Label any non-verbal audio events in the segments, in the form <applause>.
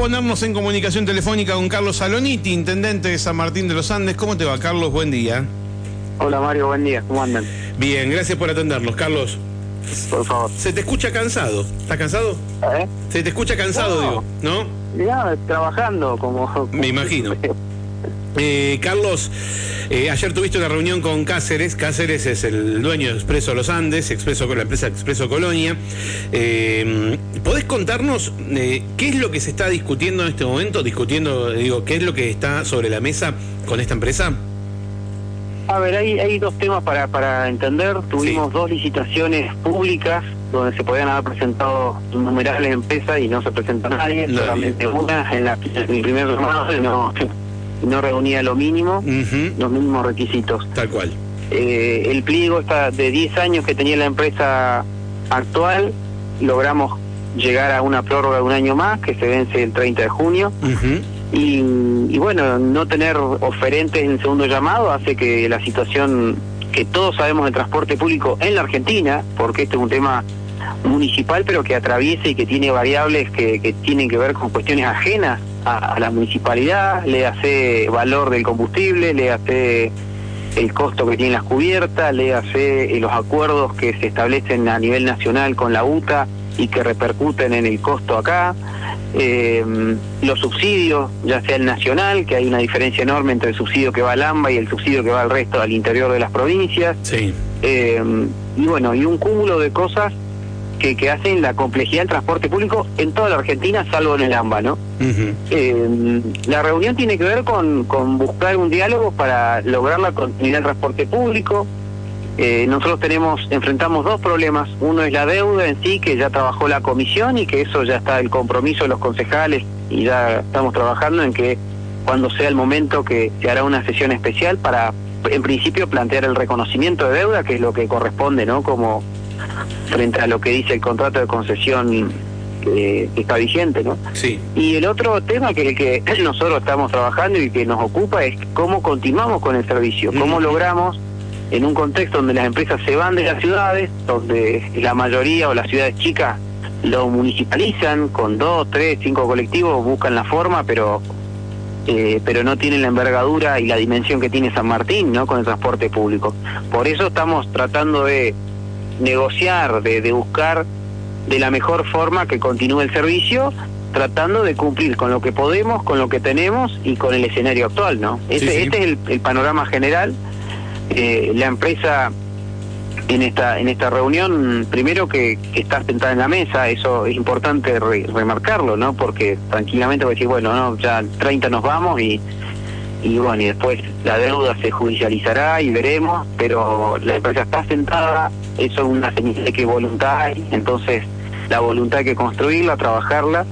ponernos en comunicación telefónica con Carlos Saloniti, intendente de San Martín de los Andes. ¿Cómo te va, Carlos? Buen día. Hola Mario, buen día. ¿Cómo andan? Bien, gracias por atendernos, Carlos. Por favor. Se te escucha cansado. ¿Estás cansado? ¿Eh? Se te escucha cansado, No. digo, ¿no? Ya, trabajando como... Me imagino. <laughs> Eh, Carlos, eh, ayer tuviste una reunión con Cáceres. Cáceres es el dueño de Expreso Los Andes, Expreso con la empresa Expreso Colonia. Eh, ¿Podés contarnos eh, qué es lo que se está discutiendo en este momento? Discutiendo, digo, qué es lo que está sobre la mesa con esta empresa. A ver, hay, hay dos temas para, para entender. Tuvimos dos licitaciones públicas donde se podían haber presentado innumerables empresas y no se presentó nadie. Nadie. Solamente una en, la, en el primer y no, no reunía lo mínimo, los mínimos requisitos. Tal cual. Eh, el pliego está de 10 años que tenía la empresa actual, logramos llegar a una prórroga de un año más que se vence el 30 de junio y, y bueno, no tener oferentes en segundo llamado hace que la situación que todos sabemos del transporte público en la Argentina, porque este es un tema municipal pero que atraviesa y que tiene variables que, que tienen que ver con cuestiones ajenas a, a la municipalidad, le hace valor del combustible, le hace el costo que tienen las cubiertas, le hace los acuerdos que se establecen a nivel nacional con la UTA y que repercuten en el costo acá, eh, los subsidios, ya sea el nacional, que hay una diferencia enorme entre el subsidio que va al AMBA y el subsidio que va al resto al interior de las provincias, Sí. eh, y bueno, y un cúmulo de cosas que, que hacen la complejidad del transporte público en toda la Argentina, salvo en el AMBA, ¿no? Eh, la reunión tiene que ver con, con buscar un diálogo para lograr la continuidad del transporte público. Eh, nosotros tenemos, enfrentamos dos problemas. Uno es la deuda en sí, que ya trabajó la comisión y que eso ya está el compromiso de los concejales y ya estamos trabajando en que cuando sea el momento que se hará una sesión especial para, en principio, plantear el reconocimiento de deuda, que es lo que corresponde, ¿no? Como frente a lo que dice el contrato de concesión que, que está vigente, ¿no? Sí. Y el otro tema que, que <clears throat> nosotros estamos trabajando y que nos ocupa es cómo continuamos con el servicio, cómo logramos en un contexto donde las empresas se van de las ciudades, donde la mayoría o las ciudades chicas lo municipalizan con dos, tres, cinco colectivos, buscan la forma, pero eh, pero no tienen la envergadura y la dimensión que tiene San Martín, ¿no? Con el transporte público. Por eso estamos tratando de negociar, de, de buscar de la mejor forma que continúe el servicio, tratando de cumplir con lo que podemos, con lo que tenemos y con el escenario actual, ¿no? Este, sí. este es el, el panorama general. Eh, la empresa en esta en esta reunión, primero que, que está sentada en la mesa, eso es importante re- remarcarlo, ¿no? Porque tranquilamente voy a decir, bueno, no, ya 30 nos vamos y y bueno, y después la deuda se judicializará y veremos, pero la empresa está sentada, eso es una señal de que voluntad hay, entonces la voluntad hay que construirla, trabajarla,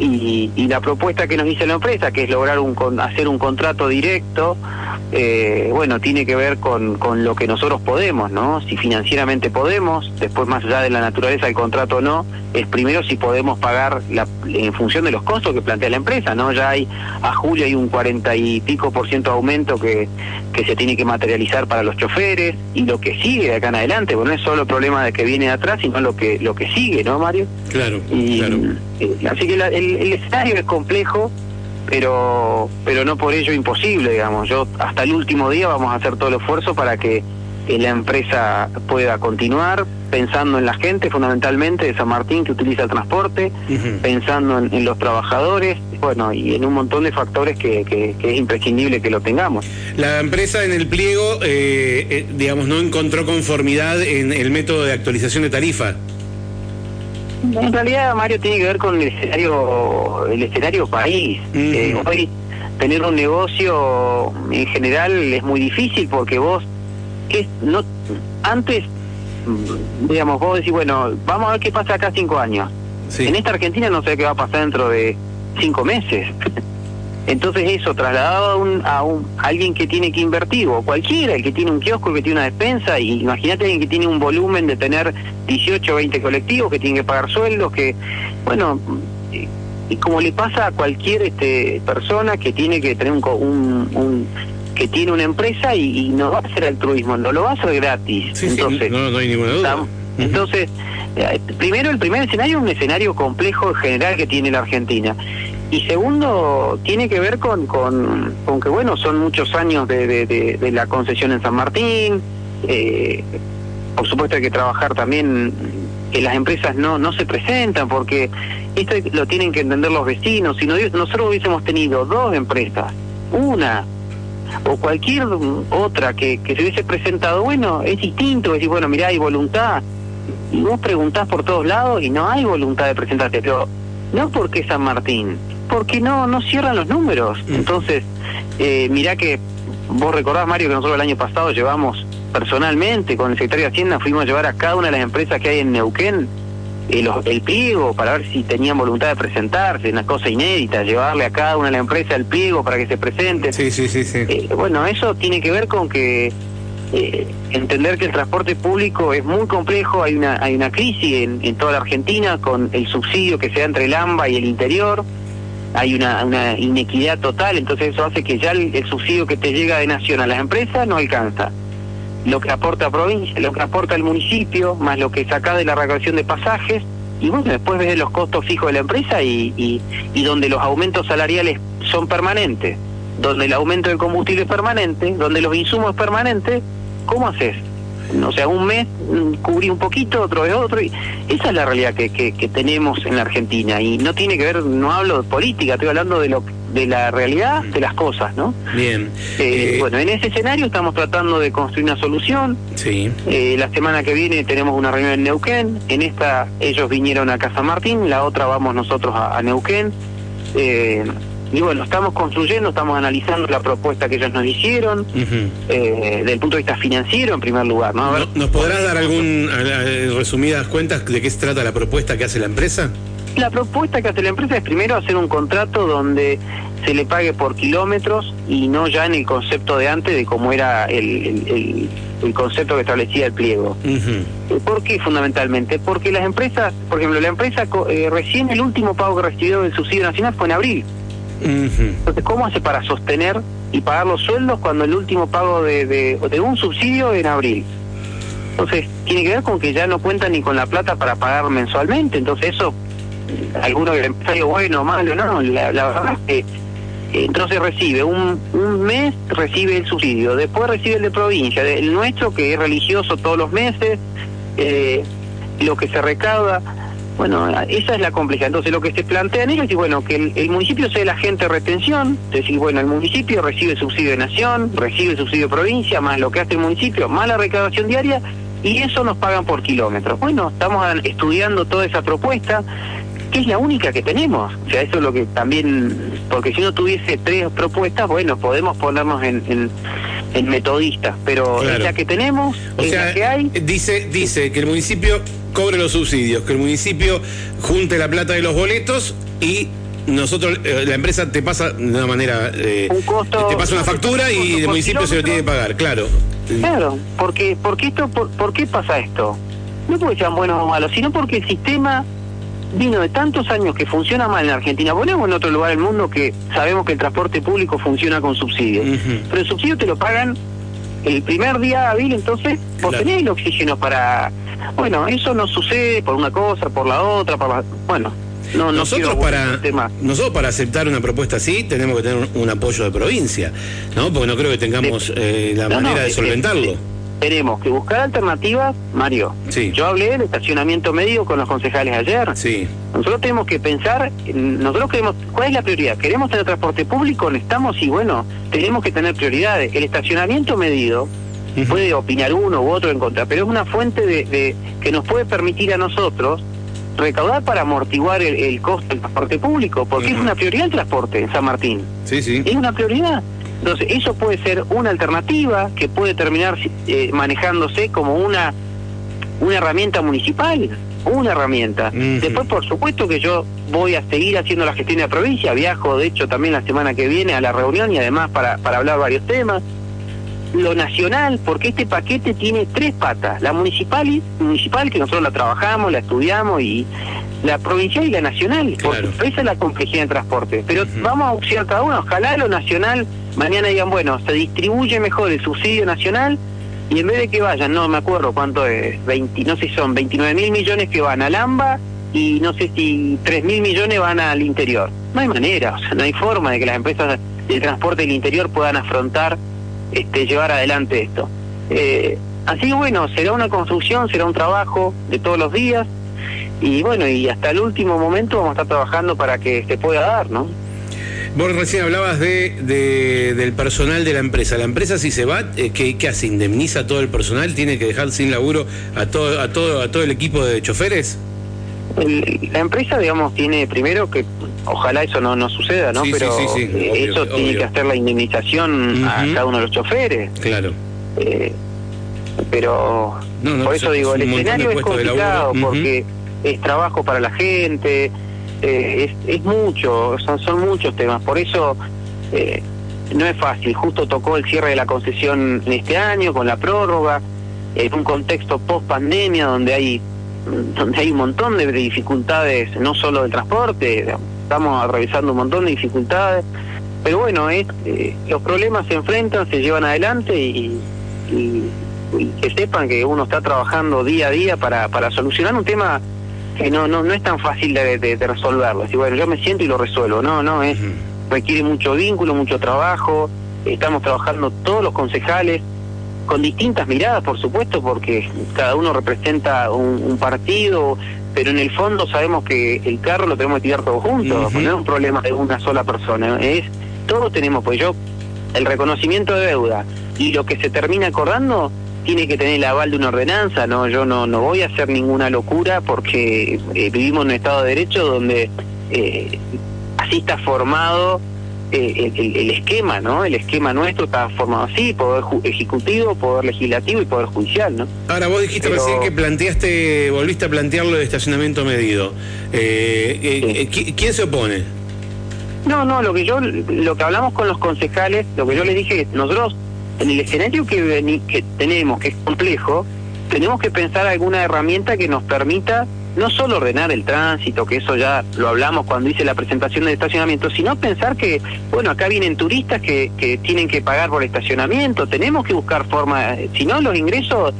y, y la propuesta que nos dice la empresa, que es lograr un hacer un contrato directo, eh, bueno, tiene que ver con, con lo que nosotros podemos, ¿no? Si financieramente podemos, después más allá de la naturaleza del contrato o no, es primero si podemos pagar la, en función de los costos que plantea la empresa, ¿no? Ya hay, a julio hay un cuarenta y pico por ciento de aumento que, que se tiene que materializar para los choferes, y lo que sigue de acá en adelante, bueno, no es solo el problema de que viene de atrás, sino lo que, lo que sigue, ¿no, Mario? Claro, Y, claro. eh, así que la- el, el escenario es complejo, pero pero no por ello imposible, digamos. Yo hasta el último día vamos a hacer todo el esfuerzo para que la empresa pueda continuar pensando en la gente fundamentalmente de San Martín que utiliza el transporte, pensando en, en los trabajadores, bueno, y en un montón de factores que, que- que es imprescindible que lo tengamos. La empresa en el pliego, eh, eh, digamos, no encontró conformidad en el método de actualización de tarifa. En realidad, Mario, tiene que ver con el escenario, el escenario país. Eh, hoy tener un negocio en general es muy difícil porque vos, es, no, antes, mm, digamos, vos decís, bueno, vamos a ver qué pasa acá cinco años. Sí. En esta Argentina no sé qué va a pasar dentro de cinco meses. Entonces eso, trasladado a, un, a, un, a alguien que tiene que invertir, o cualquiera, el que tiene un kiosco, el que tiene una despensa, y imagínate alguien que tiene un volumen de tener 18 o 20 colectivos, que tiene que pagar sueldos, que, bueno, y, y como le pasa a cualquier este persona que tiene que tener un, un, un- que tiene una empresa y, y no va a hacer altruismo, no lo va a hacer gratis. Sí, sí, Entonces, no, no hay ninguna duda. Tam- Entonces, eh, primero el primer escenario es un escenario complejo en general que tiene la Argentina. Y segundo, tiene que ver con, con, con que, bueno, son muchos años de, de, de, la concesión en San Martín. Eh, por supuesto hay que trabajar también que las empresas no, no se presentan, porque esto lo tienen que entender los vecinos. Si nosotros hubiésemos tenido dos empresas, una o cualquier otra que, que se hubiese presentado, bueno, es distinto, decir, bueno, mira, hay voluntad. Y vos preguntás por todos lados y no hay voluntad de presentarte, pero no porque San Martín, porque no no cierran los números. Mm. Entonces, eh, mirá que vos recordás, Mario, que nosotros el año pasado llevamos personalmente con el secretario de Hacienda, fuimos a llevar a cada una de las empresas que hay en Neuquén el, el pliego para ver si tenían voluntad de presentarse, una cosa inédita, llevarle a cada una de las empresas el pliego para que se presente. Sí, sí, sí. sí. Eh, bueno, eso tiene que ver con que eh, entender que el transporte público es muy complejo, hay una, hay una crisis en, en toda la Argentina con el subsidio que se da entre el AMBA y el interior hay una, una inequidad total, entonces eso hace que ya el, subsidio que te llega de nación a las empresas no alcanza. Lo que aporta provincia, lo que aporta el municipio, más lo que saca de la recaudación de pasajes, y bueno, después ves los costos fijos de la empresa y, y, y donde los aumentos salariales son permanentes, donde el aumento del combustible es permanente, donde los insumos es permanente, ¿cómo haces? O sea, un mes mm, cubrí un poquito, otro de otro, y esa es la realidad que, que, tenemos en la Argentina, y no tiene que ver, no hablo de política, estoy hablando de lo de la realidad de las cosas, ¿no? Bien. Eh, eh, bueno, en ese escenario estamos tratando de construir una solución. Sí. Eh, la semana que viene tenemos una reunión en Neuquén. En esta ellos vinieron a Casa Martín, la otra vamos nosotros a, a Neuquén. Eh, y bueno, estamos construyendo, estamos analizando la propuesta que ellos nos hicieron, eh, desde el punto de vista financiero en primer lugar. ¿no? ¿Nos podrás dar algún, resumidas cuentas de qué se trata la propuesta que hace la empresa? La propuesta que hace la empresa es primero hacer un contrato donde se le pague por kilómetros y no ya en el concepto de antes de cómo era el, el, concepto que establecía el pliego. ¿Por qué fundamentalmente? Porque las empresas, por ejemplo, la empresa eh, recién el último pago que recibió del subsidio nacional fue en abril. Entonces, ¿cómo hace para sostener y pagar los sueldos cuando el último pago de, de, un subsidio en abril? Entonces, tiene que ver con que ya no cuentan ni con la plata para pagar mensualmente. Entonces, eso, alguno que empresario bueno, malo, no, la, verdad es que entonces recibe un, un mes, recibe el subsidio, después recibe el de provincia, el nuestro que es religioso todos los meses, eh, lo que se recauda. Bueno, esa es la complejidad. Entonces lo que se plantean ellos es bueno, que el, municipio sea el agente de retención, es decir, bueno, el municipio recibe subsidio de nación, recibe subsidio de provincia, más lo que hace el municipio, más la recaudación diaria, y eso nos pagan por kilómetros. Bueno, estamos estudiando toda esa propuesta, que es la única que tenemos. O sea, eso es lo que también, porque si no tuviese tres propuestas, bueno, podemos ponernos en, en, metodistas, pero es la que tenemos, es la que hay. Dice, dice que el municipio cobre los subsidios, que el municipio junte la plata de los boletos y nosotros, eh, la empresa te pasa de una manera, eh, te pasa una factura y el municipio se lo tiene que pagar, claro. Claro, porque, porque esto, por, qué pasa esto? No porque sean buenos o malos, sino porque el sistema vino de tantos años que funciona mal en Argentina. Ponemos en otro lugar del mundo que sabemos que el transporte público funciona con subsidios, pero el subsidio te lo pagan el primer día hábil, entonces vos tenés el oxígeno para bueno, eso no sucede por una cosa, por la otra, por bueno. No, nosotros para nosotros para aceptar una propuesta así tenemos que tener un, apoyo de provincia, ¿no? Porque no creo que tengamos eh, la manera de solventarlo. tenemos que buscar alternativas, Mario. Sí. Yo hablé del estacionamiento medio con los concejales ayer. Sí. Nosotros tenemos que pensar, nosotros queremos, ¿cuál es la prioridad? ¿Queremos tener transporte público? Necesitamos, y bueno, tenemos que tener prioridades. El estacionamiento medido puede opinar uno u otro en contra, pero es una fuente de, que nos puede permitir a nosotros recaudar para amortiguar el, costo del transporte público, porque es una prioridad el transporte en San Martín. Sí, sí. Es una prioridad. Entonces, eso puede ser una alternativa que puede terminar eh, manejándose como una, una herramienta municipal, una herramienta. Después, por supuesto que yo voy a seguir haciendo la gestión de la provincia, viajo, de hecho, también la semana que viene a la reunión y además para, para hablar varios temas lo nacional, porque este paquete tiene tres patas, la municipal, municipal que nosotros la trabajamos, la estudiamos, y la provincial y la nacional, porque esa es la complejidad del transporte. Pero vamos a opcionar cada uno, ojalá lo nacional, mañana digan, bueno, se distribuye mejor el subsidio nacional, y en vez de que vayan, no me acuerdo cuánto es, 20, no sé si son 29 mil millones que van al AMBA y no sé si 3 mil millones van al interior. No hay manera, o sea, no hay forma de que las empresas del transporte del interior puedan afrontar, este, llevar adelante esto. Eh, así que bueno, será una construcción, será un trabajo de todos los días y bueno, y hasta el último momento vamos a estar trabajando para que se pueda dar, ¿no? Vos recién hablabas de, de, del personal de la empresa. ¿La empresa si se va, eh, ¿qué, ¿qué, hace? ¿Indemniza a todo el personal? ¿Tiene que dejar sin laburo a todo, a todo, a todo el equipo de choferes? El, la empresa, digamos, tiene primero que, ojalá eso no, no suceda, ¿no? Sí, Pero sí, sí, sí, obvio, eso tiene que hacer la indemnización a cada uno de los choferes. Claro. Eh, pero No, no, por eso digo, el escenario es complicado porque es trabajo para la gente, eh, es, es mucho, son, son muchos temas. Por eso eh, no es fácil. Justo tocó el cierre de la concesión en este año con la prórroga, en un contexto post pandemia donde hay donde hay un montón de dificultades, no solo del transporte, estamos revisando un montón de dificultades, pero bueno, es, eh, los problemas se enfrentan, se llevan adelante y, y- y que sepan que uno está trabajando día a día para, para solucionar un tema que no, no, no es tan fácil de, de- de resolverlo. Así, bueno, yo me siento y lo resuelvo, no, no, es, requiere mucho vínculo, mucho trabajo, estamos trabajando todos los concejales, con distintas miradas, por supuesto, porque cada uno representa un, un partido, pero en el fondo sabemos que el carro lo tenemos que tirar todos juntos, no es un problema de una sola persona, es todos tenemos, pues yo, el reconocimiento de deuda y lo que se termina acordando tiene que tener el aval de una ordenanza, no, yo no, no voy a hacer ninguna locura porque eh, vivimos en un Estado de Derecho donde eh, así está formado eh, el, esquema, ¿no? El esquema nuestro está formado así, poder ju- ejecutivo, poder legislativo y poder judicial, ¿no? Ahora, vos dijiste Pero- recién que planteaste, volviste a plantearlo de estacionamiento medido. Eh, eh, Sí. ¿qui- ¿Quién se opone? No, no, lo que yo, lo que hablamos con los concejales, lo que yo les dije, nosotros en el escenario que tenemos, que es complejo, tenemos que pensar alguna herramienta que nos permita no solo ordenar el tránsito, que eso ya lo hablamos cuando hice la presentación del estacionamiento, sino pensar que, bueno, acá vienen turistas que, que tienen que pagar por estacionamiento, tenemos que buscar formas, si no los ingresos,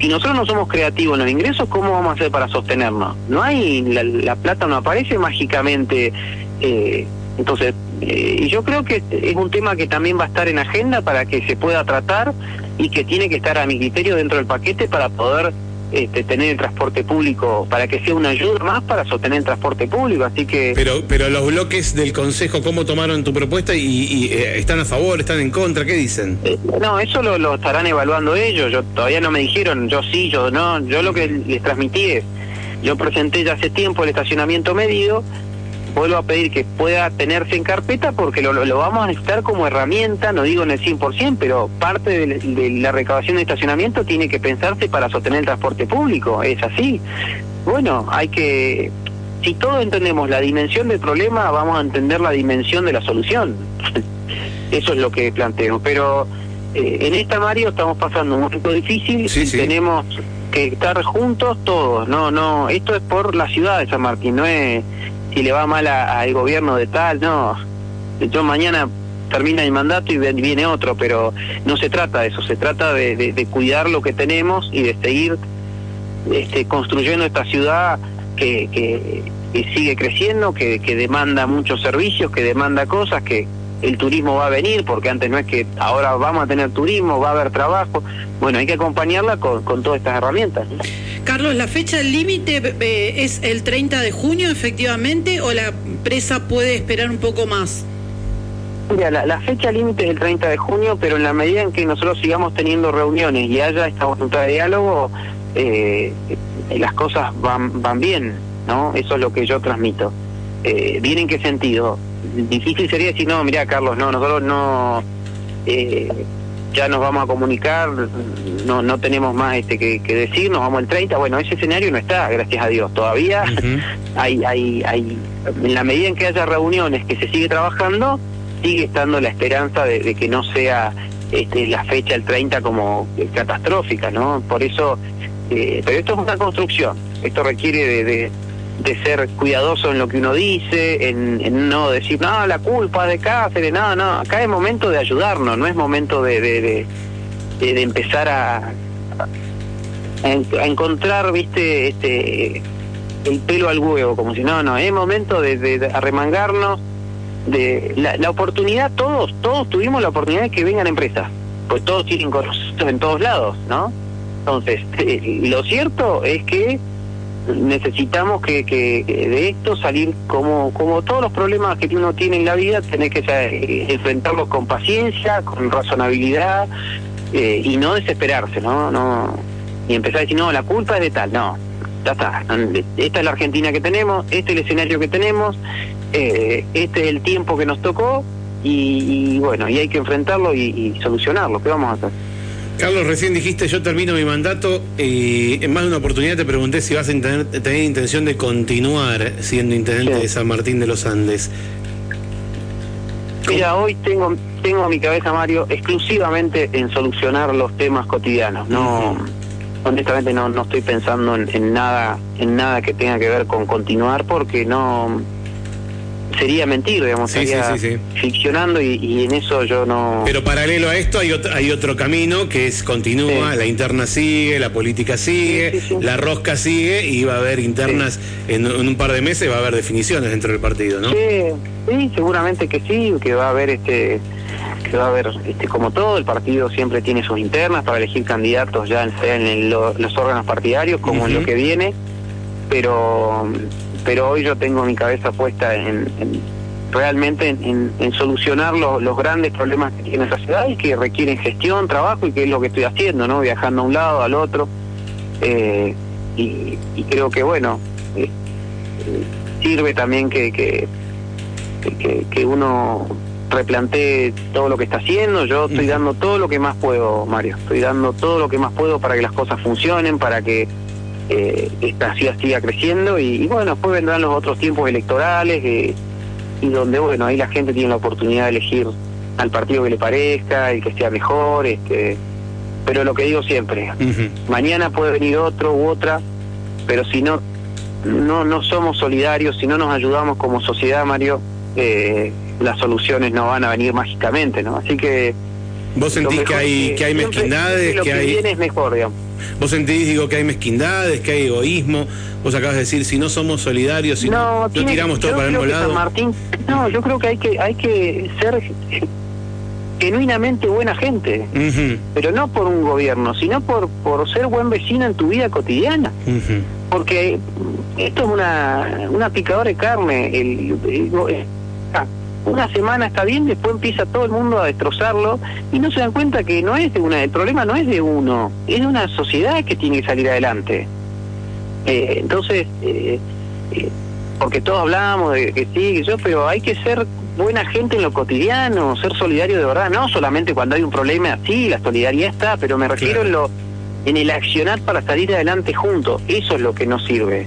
si nosotros no somos creativos en los ingresos, ¿cómo vamos a hacer para sostenernos? No hay, la, la plata no aparece mágicamente. eh, entonces, eh, y yo creo que es un tema que también va a estar en agenda para que se pueda tratar y que tiene que estar a mi criterio dentro del paquete para poder este, tener el transporte público, para que sea una ayuda más para sostener el transporte público. Así que... Pero, pero los bloques del Consejo, ¿cómo tomaron tu propuesta? ¿Y, y, eh, están a favor, están en contra? ¿Qué dicen? Eh, No, eso lo, lo estarán evaluando ellos. Yo todavía no me dijeron, yo sí, yo no. Yo lo que les transmití es, yo presenté ya hace tiempo el estacionamiento medido. Vuelvo a pedir que pueda tenerse en carpeta porque lo, lo- vamos a necesitar como herramienta, no digo en el 100%, pero parte de, de la recaudación de estacionamiento tiene que pensarse para sostener el transporte público. Es así. Bueno, hay que. Si todos entendemos la dimensión del problema, vamos a entender la dimensión de la solución. <laughs> Eso es lo que planteo. Pero eh, en esta, Mario, estamos pasando un momento difícil Sí, y sí. tenemos que estar juntos todos. No, no, esto es por la ciudad de San Martín, no es si le va mal al gobierno de tal, no. Yo mañana termina el mandato y viene otro, pero no se trata de eso, se trata de, de- de cuidar lo que tenemos y de seguir este, construyendo esta ciudad que, que, que sigue creciendo, que, que demanda muchos servicios, que demanda cosas, que el turismo va a venir, porque antes no es que ahora vamos a tener turismo, va a haber trabajo. Bueno, hay que acompañarla con, con todas estas herramientas. Carlos, ¿la fecha límite eh, es el 30 de junio efectivamente o la empresa puede esperar un poco más? Mira, la, la fecha límite es el 30 de junio, pero en la medida en que nosotros sigamos teniendo reuniones y haya esta voluntad de diálogo, eh, las cosas van, van bien, ¿no? Eso es lo que yo transmito. Eh, ¿Bien en qué sentido? Difícil sería decir, no, mira, Carlos, no, nosotros no... eh, ya nos vamos a comunicar, no no tenemos más este que, que decir, nos vamos el 30. Bueno, ese escenario no está, gracias a Dios. Todavía <laughs> hay, hay, hay, en la medida en que haya reuniones que se sigue trabajando, sigue estando la esperanza de, de que no sea este, la fecha el 30 como catastrófica, ¿no? Por eso, eh, pero esto es una construcción, esto requiere de, de, de ser cuidadoso en lo que uno dice, en, no decir, no, la culpa de Cáceres, no, no, acá es momento de ayudarnos, no es momento de, de, de, empezar a, a encontrar, viste, este el pelo al huevo, como si no, no, es momento de, de arremangarnos, de la, la, oportunidad, todos, todos tuvimos la oportunidad de que vengan empresas, pues todos tienen conocidos en todos lados, ¿no? Entonces, <laughs> lo cierto es que necesitamos que, que, de esto salir como como todos los problemas que uno tiene en la vida tener que eh, enfrentarlos con paciencia con razonabilidad eh, y no desesperarse no no y empezar a decir no la culpa es de tal no ya está esta es la Argentina que tenemos este es el escenario que tenemos eh, este es el tiempo que nos tocó y, bueno y hay que enfrentarlo y, y solucionarlo qué vamos a hacer Carlos, recién dijiste yo termino mi mandato y en más de una oportunidad te pregunté si vas a tener, tener intención de continuar siendo intendente de San Martín de los Andes. Mira, hoy tengo tengo mi cabeza, Mario, exclusivamente en solucionar los temas cotidianos. No, honestamente no no estoy pensando en, en nada en nada que tenga que ver con continuar porque no sería mentir, digamos, sería ficcionando y, en eso yo no... Pero paralelo a esto hay otro, hay otro camino que es continúa, la interna sigue, la política sigue, la rosca sigue y va a haber internas en, un par de meses, va a haber definiciones dentro del partido, ¿no? Sí, seguramente que sí, que va a haber este que va a haber, este, como todo, el partido siempre tiene sus internas para elegir candidatos ya en, los órganos partidarios, como en lo que viene, pero pero hoy yo tengo mi cabeza puesta en, realmente en, solucionar los grandes problemas que tiene esa ciudad y que requieren gestión, trabajo y que es lo que estoy haciendo, ¿no? Viajando a un lado, al otro. Eh, y, creo que, bueno, eh, sirve también que, que, que, uno replantee todo lo que está haciendo. Yo estoy dando todo lo que más puedo, Mario. Estoy dando todo lo que más puedo para que las cosas funcionen, para que eh, esta ciudad siga creciendo y, bueno, después vendrán los otros tiempos electorales eh, y donde, bueno, ahí la gente tiene la oportunidad de elegir al partido que le parezca, el que sea mejor, este pero lo que digo siempre, mañana puede venir otro u otra, pero si no no no somos solidarios, si no nos ayudamos como sociedad, Mario, eh, las soluciones no van a venir mágicamente, ¿no? Así que vos sentís que hay que hay mezquindades, que, hay viene es mejor, digamos. Vos sentís, digo, que hay mezquindades, que hay egoísmo. Vos acabas de decir, si no somos solidarios, si no, tiramos todo para el mismo lado. Martín, no, yo creo que hay que, hay que ser genuinamente buena gente, pero no por un gobierno, sino por, por ser buen vecino en tu vida cotidiana. Porque esto es una, una picadora de carne. el, una semana está bien, después empieza todo el mundo a destrozarlo y no se dan cuenta que no es de una, el problema no es de uno, es de una sociedad que tiene que salir adelante. Eh, entonces, eh, eh, porque todos hablamos de que sí, que yo, pero hay que ser buena gente en lo cotidiano, ser solidario de verdad, no solamente cuando hay un problema, sí, la solidaridad está, pero me refiero en lo en el accionar para salir adelante juntos, eso es lo que nos sirve.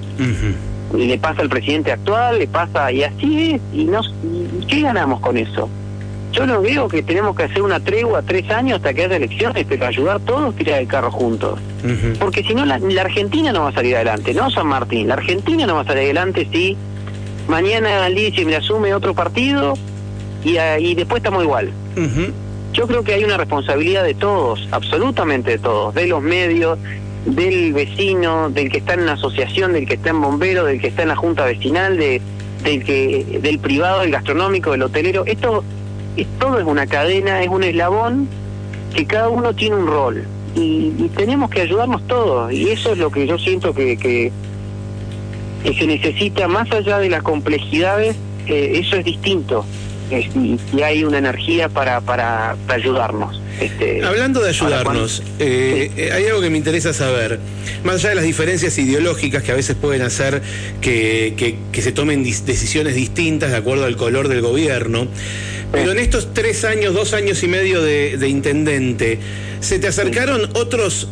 Le pasa al presidente actual, le pasa y así es, y, nos, ¿qué ganamos con eso? Yo no veo que tenemos que hacer una tregua tres años hasta que haya elecciones, pero ayudar todos a tirar el carro juntos. Porque si no, la, Argentina no va a salir adelante, no San Martín, la Argentina no va a salir adelante si mañana Alicia me asume otro partido y, ah, y después estamos igual. Yo creo que hay una responsabilidad de todos, absolutamente de todos, de los medios, del vecino, del que está en una asociación, del que está en bombero, del que está en la junta vecinal, de, del que del privado, del gastronómico, del hotelero. Esto es, todo es una cadena, es un eslabón que cada uno tiene un rol y, tenemos que ayudarnos todos y eso es lo que yo siento que, que, se necesita más allá de las complejidades, eh, eso es distinto y, hay una energía para, para ayudarnos. Este, Hablando de ayudarnos, eh, eh, hay algo que me interesa saber. Más allá de las diferencias ideológicas que a veces pueden hacer que, se tomen decisiones distintas de acuerdo al color del gobierno, pero en estos tres años, dos años y medio de, de intendente, ¿se te acercaron otros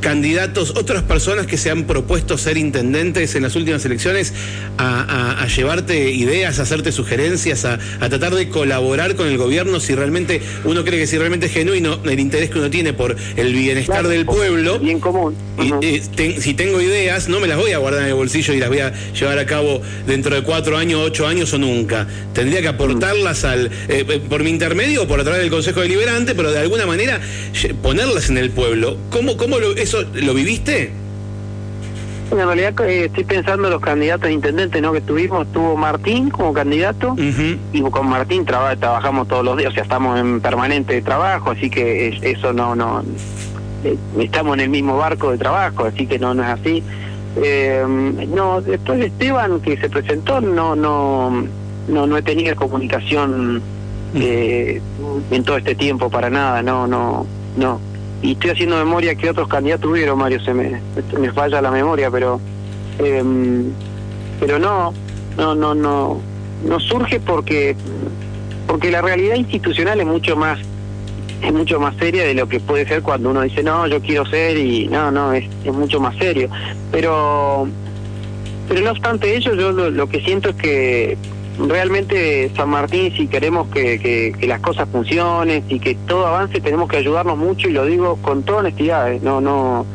candidatos, otras personas que se han propuesto ser intendentes en las últimas elecciones a, llevarte ideas, a hacerte sugerencias, a, tratar de colaborar con el gobierno si realmente uno cree que si realmente es genuino el interés que uno tiene por el bienestar del pueblo. Bien común. y, si tengo ideas, no me las voy a guardar en el bolsillo y las voy a llevar a cabo dentro de cuatro años, ocho años o nunca. Tendría que aportarlas al eh, eh, por mi intermedio o por a través del Consejo Deliberante, pero de alguna manera ponerlas en el pueblo. ¿Cómo, cómo lo, eso lo viviste? En realidad eh, estoy pensando en los candidatos a intendentes ¿no? que tuvimos. Tuvo Martín como candidato y con Martín trabajamos todos los días, o sea, estamos en permanente trabajo, así que eso no, no, eh, estamos en el mismo barco de trabajo, así que no, no es así. Eh, no, después de Esteban que se presentó, no, no, no, no he tenido comunicación eh, en todo este tiempo para nada, no, no, no. Y estoy haciendo memoria que otros candidatos tuvieron, Mario, se me, me falla la memoria, pero, eh, pero no, no, no, no, no surge porque, porque la realidad institucional es mucho más es mucho más seria de lo que puede ser cuando uno dice, no, yo quiero ser y no, no, es, es mucho más serio. Pero, pero no obstante ello, yo lo, que siento es que realmente San Martín, si queremos que, que, las cosas funcionen y que todo avance, tenemos que ayudarnos mucho y lo digo con toda honestidad, ¿eh? no, no,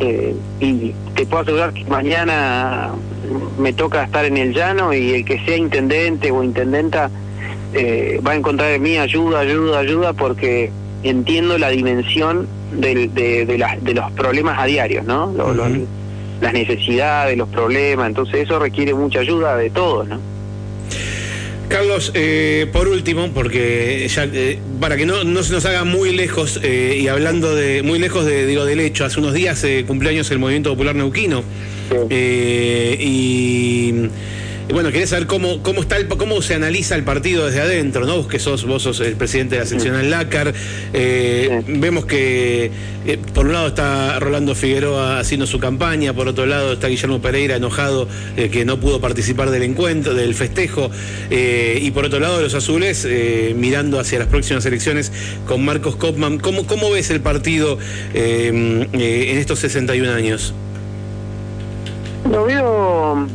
eh, y te puedo asegurar que mañana me toca estar en el llano y el que sea intendente o intendenta eh, va a encontrar en mí ayuda, ayuda, ayuda, porque entiendo la dimensión de, de, de, los problemas a diario, ¿no? las necesidades, los problemas, entonces eso requiere mucha ayuda de todos, ¿no? Carlos, eh, por último, porque ya eh, para que no, no, se nos haga muy lejos eh, y hablando de muy lejos de digo del hecho, hace unos días cumpleaños el Movimiento Popular Neuquino. Y bueno, quería saber cómo, cómo está el, cómo se analiza el partido desde adentro, ¿no? Vos que sos, vos sos el presidente de la seccional LACAR. Eh, vemos que eh, por un lado está Rolando Figueroa haciendo su campaña, por otro lado está Guillermo Pereira enojado eh, que no pudo participar del encuentro, del festejo, y por otro lado los azules mirando hacia las próximas elecciones con Marcos Kopman. ¿Cómo, cómo ves el partido en estos 61 años? Lo veo,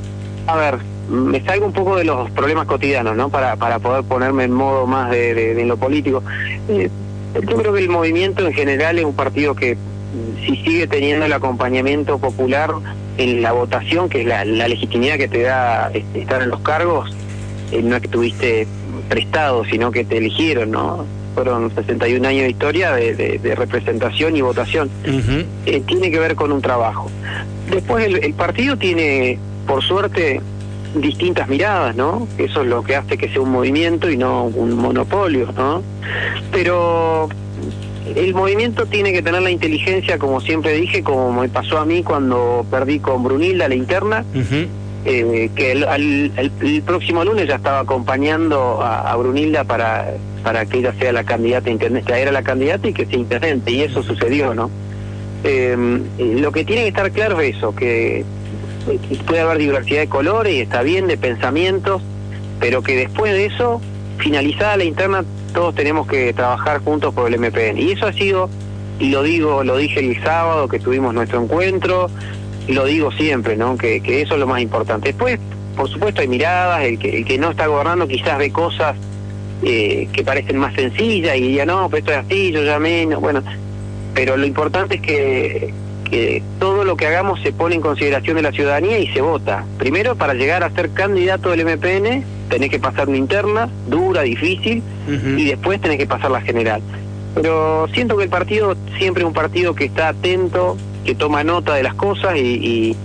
a ver, me salgo un poco de los problemas cotidianos, ¿no? Para, para poder ponerme en modo más de, de, lo político. Eh, yo creo que el movimiento en general es un partido que si sigue teniendo el acompañamiento popular en la votación, que es la, legitimidad que te da este, estar en los cargos, eh, no es que tuviste prestado, sino que te eligieron, ¿no? Fueron 61 años de historia de, representación y votación. Eh, tiene que ver con un trabajo. Después el partido tiene, por suerte, distintas miradas, ¿no? Eso es lo que hace que sea un movimiento y no un monopolio, ¿no? Pero el movimiento tiene que tener la inteligencia, como siempre dije, como me pasó a mí cuando perdí con Brunilda la interna, eh, que el, próximo lunes ya estaba acompañando a, Brunilda para, para que ella sea la candidata intendente, era la candidata y que sea intendente, y eso sucedió, ¿no? Eh, lo que tiene que estar claro es eso, que puede haber diversidad de colores y está bien, de pensamientos, pero que después de eso, finalizada la interna, todos tenemos que trabajar juntos por el MPN. Y eso ha sido, y lo digo, lo dije el sábado que tuvimos nuestro encuentro, y lo digo siempre, ¿no? Que, eso es lo más importante. Después, por supuesto, hay miradas, el que, el que no está gobernando quizás ve cosas eh, que parecen más sencillas y ya no, pues esto es así, yo ya menos, bueno, pero lo importante es que que todo lo que hagamos se pone en consideración de la ciudadanía y se vota. Primero, para llegar a ser candidato del MPN, tenés que pasar una interna, dura, difícil, y después tenés que pasar la general. Pero siento que el partido siempre es un partido que está atento, que toma nota de las cosas y,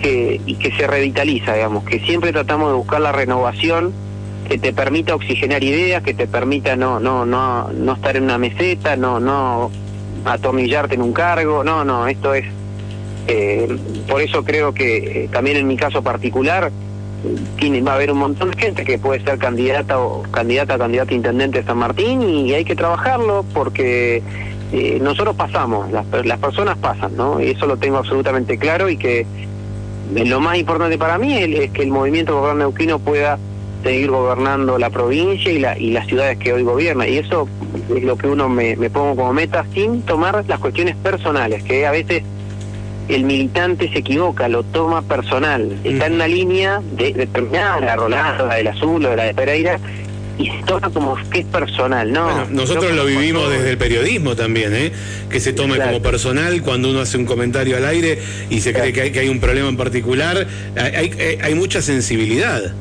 que, y que se revitaliza, digamos, que siempre tratamos de buscar la renovación que te permita oxigenar ideas, que te permita no no no no estar en una meseta, no no atornillarte en un cargo, no, no, esto es, eh, por eso creo que eh, también en mi caso particular, tiene, va a haber un montón de gente que puede ser candidata o candidata, candidata intendente de San Martín y hay que trabajarlo porque eh, nosotros pasamos, las, las personas pasan, ¿no? Y eso lo tengo absolutamente claro y que lo más importante para mí es, que el movimiento gobierno neuquino pueda seguir gobernando la provincia y, la, y las ciudades que hoy gobierna. Y eso es lo que uno me, me pongo como meta sin tomar las cuestiones personales, que a veces el militante se equivoca, lo toma personal. Está en una línea de, determinada, la Rolando, la del Azul o de la de Pereira, y se toma como que es personal, ¿no? nosotros lo vivimos desde el periodismo también, ¿eh? Que se tome como personal cuando uno hace un comentario al aire y se cree que hay, que hay, un problema en particular. Hay, hay, hay mucha sensibilidad.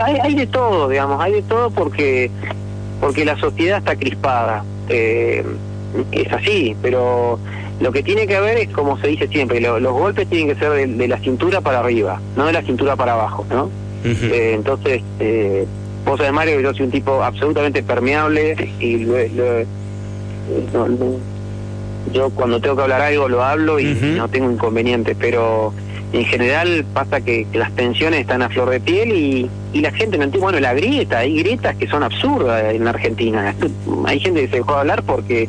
Hay, hay de todo, digamos, hay de todo porque porque la sociedad está crispada. Eh, es así, pero Lo que tiene que haber es, como se dice siempre, lo- los golpes tienen que ser de, de la cintura para arriba, no de la cintura para abajo, ¿no? Eh, entonces, eh, vos sabés, Mario, yo soy un tipo absolutamente permeable y lo- lo- no- yo cuando tengo que hablar algo lo hablo y no tengo inconvenientes, pero en general pasa que, que las tensiones están a flor de piel y, y la gente no entiende, bueno, la grieta, hay grietas que son absurdas en Argentina. Hay gente que se dejó de hablar porque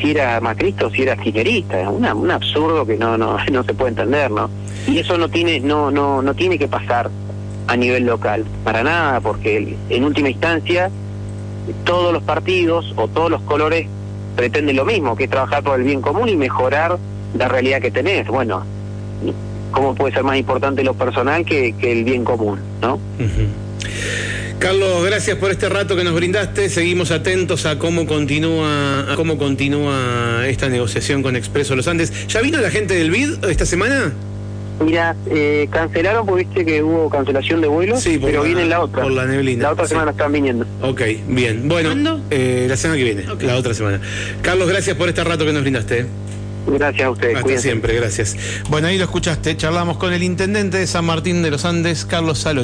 si era macrista o si era kirchnerista, una, un absurdo que no, no, <laughs> no se puede entender, ¿no? Y eso no tiene, no, no, no tiene que pasar a nivel local, para nada, porque en última instancia todos los partidos o todos los colores pretenden lo mismo, que es trabajar por el bien común y mejorar la realidad que tenés. Bueno, ¿cómo puede ser más importante lo personal que, que el bien común, no? Carlos, gracias por este rato que nos brindaste. Seguimos atentos a cómo continúa, a cómo continúa esta negociación con Expreso Los Andes. ¿Ya vino la gente del BID esta semana? Mira, eh, cancelaron porque viste que hubo cancelación de vuelos, Sí, pero la- viene la otra. por la neblina, La otra sí. semana están viniendo. Ok, bien. Bueno, eh, la semana que viene, la otra semana. Carlos, gracias por este rato que nos brindaste. Gracias a ustedes. Hasta siempre, gracias. Bueno, ahí lo escuchaste. Charlamos con el intendente de San Martín de los Andes, Carlos Saloni.